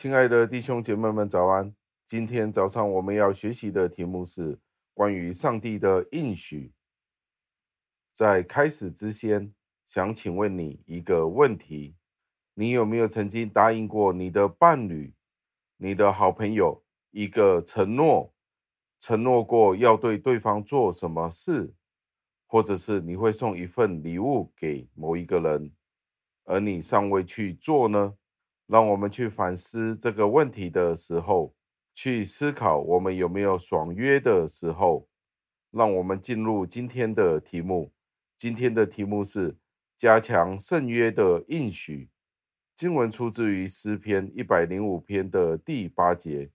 亲爱的弟兄姐妹们，早安！今天早上我们要学习的题目是关于上帝的应许。在开始之前，想请问你一个问题：你有没有曾经答应过你的伴侣、你的好朋友一个承诺？承诺过要对对方做什么事，或者是你会送一份礼物给某一个人，而你尚未去做呢？让我们去反思这个问题的时候，去思考我们有没有爽约的时候。让我们进入今天的题目。今天的题目是加强圣约的应许。经文出自于诗篇一百零五篇的第八节。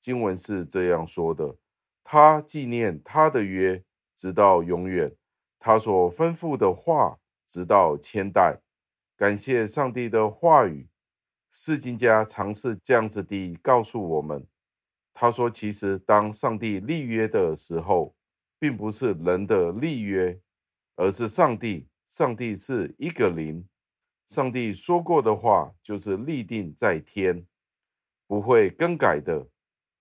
经文是这样说的：他纪念他的约，直到永远；他所吩咐的话，直到千代。感谢上帝的话语。释经家尝试这样子地告诉我们，他说：“其实当上帝立约的时候，并不是人的立约，而是上帝。上帝是一个灵，上帝说过的话就是立定在天，不会更改的。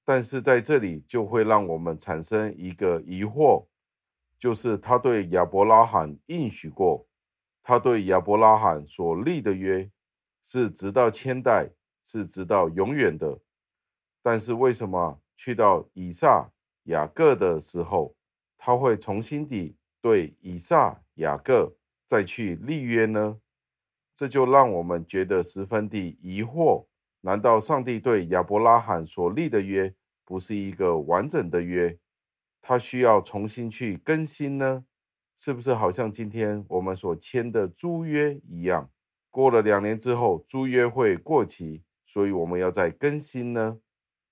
但是在这里就会让我们产生一个疑惑，就是他对亚伯拉罕应许过，他对亚伯拉罕所立的约。”是直到千代，是直到永远的。但是为什么去到以撒、雅各的时候，他会重新地对以撒、雅各再去立约呢？这就让我们觉得十分的疑惑。难道上帝对亚伯拉罕所立的约不是一个完整的约？他需要重新去更新呢？是不是好像今天我们所签的租约一样？过了两年之后，租约会过期，所以我们要再更新呢。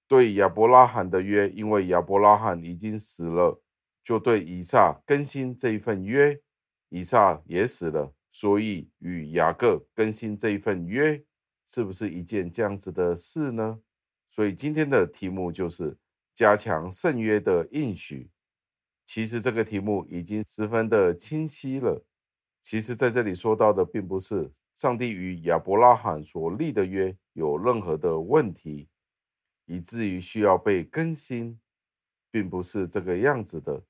对亚伯拉罕的约，因为亚伯拉罕已经死了，就对以撒更新这一份约。以撒也死了，所以与雅各更新这一份约，是不是一件这样子的事呢？所以今天的题目就是加强圣约的应许。其实这个题目已经十分的清晰了。其实在这里说到的，并不是。上帝与亚伯拉罕所立的约有任何的问题，以至于需要被更新，并不是这个样子的。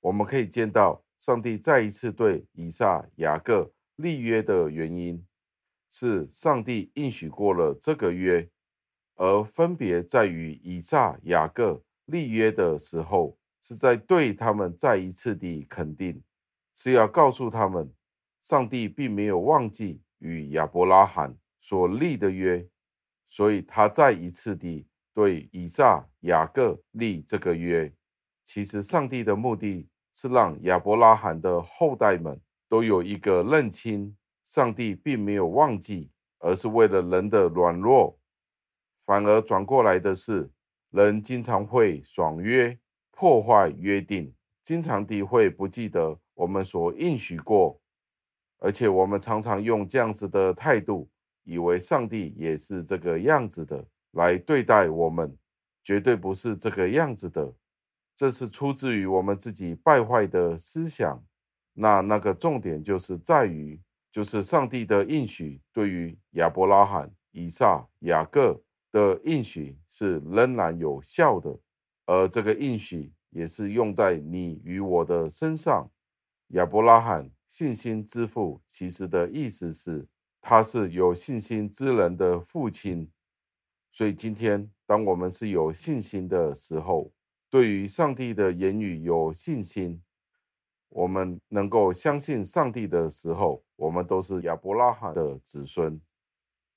我们可以见到，上帝再一次对以撒、雅各立约的原因，是上帝应许过了这个约，而分别在于以撒、雅各立约的时候，是在对他们再一次的肯定，是要告诉他们，上帝并没有忘记。与亚伯拉罕所立的约，所以他再一次地对以撒、雅各立这个约。其实，上帝的目的是让亚伯拉罕的后代们都有一个认清，上帝并没有忘记，而是为了人的软弱。反而转过来的是，人经常会爽约，破坏约定，经常地会不记得我们所应许过。而且我们常常用这样子的态度，以为上帝也是这个样子的来对待我们，绝对不是这个样子的。这是出自于我们自己败坏的思想。那那个重点就是在于，就是上帝的应许对于亚伯拉罕、以撒、雅各的应许是仍然有效的，而这个应许也是用在你与我的身上。亚伯拉罕。信心之父，其实的意思是，他是有信心之人的父亲。所以今天，当我们是有信心的时候，对于上帝的言语有信心，我们能够相信上帝的时候，我们都是亚伯拉罕的子孙，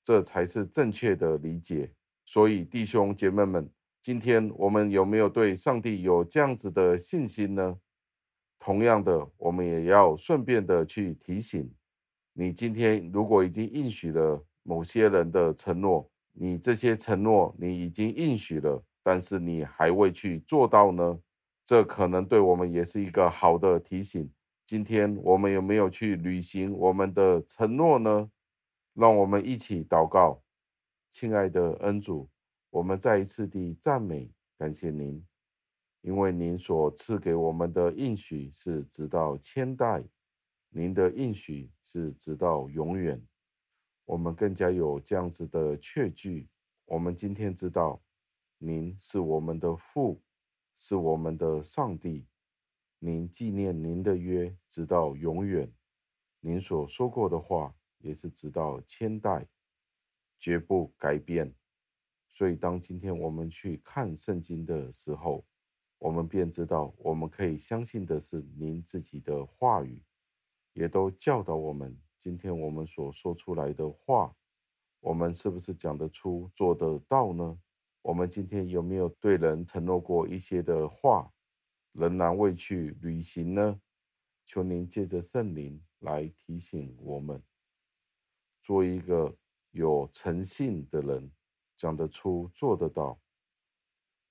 这才是正确的理解。所以，弟兄姐妹们，今天我们有没有对上帝有这样子的信心呢？同样的，我们也要顺便的去提醒你：今天如果已经应许了某些人的承诺，你这些承诺你已经应许了，但是你还未去做到呢？这可能对我们也是一个好的提醒。今天我们有没有去履行我们的承诺呢？让我们一起祷告，亲爱的恩主，我们再一次的赞美感谢您。因为您所赐给我们的应许是直到千代，您的应许是直到永远，我们更加有这样子的确据，我们今天知道，您是我们的父，是我们的上帝。您纪念您的约，直到永远。您所说过的话，也是直到千代，绝不改变。所以，当今天我们去看圣经的时候，我们便知道，我们可以相信的是您自己的话语，也都教导我们。今天我们所说出来的话，我们是不是讲得出、做得到呢？我们今天有没有对人承诺过一些的话？仍然未去履行呢？求您借着圣灵来提醒我们，做一个有诚信的人，讲得出、做得到。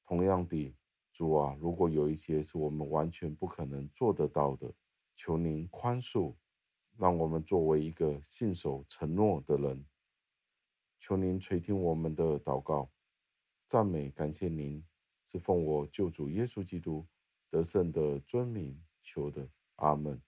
同样的，主啊，如果有一些是我们完全不可能做得到的，求您宽恕，让我们作为一个信守承诺的人。求您垂听我们的祷告，赞美感谢您，是奉我救主耶稣基督。得胜的尊名求的，阿门。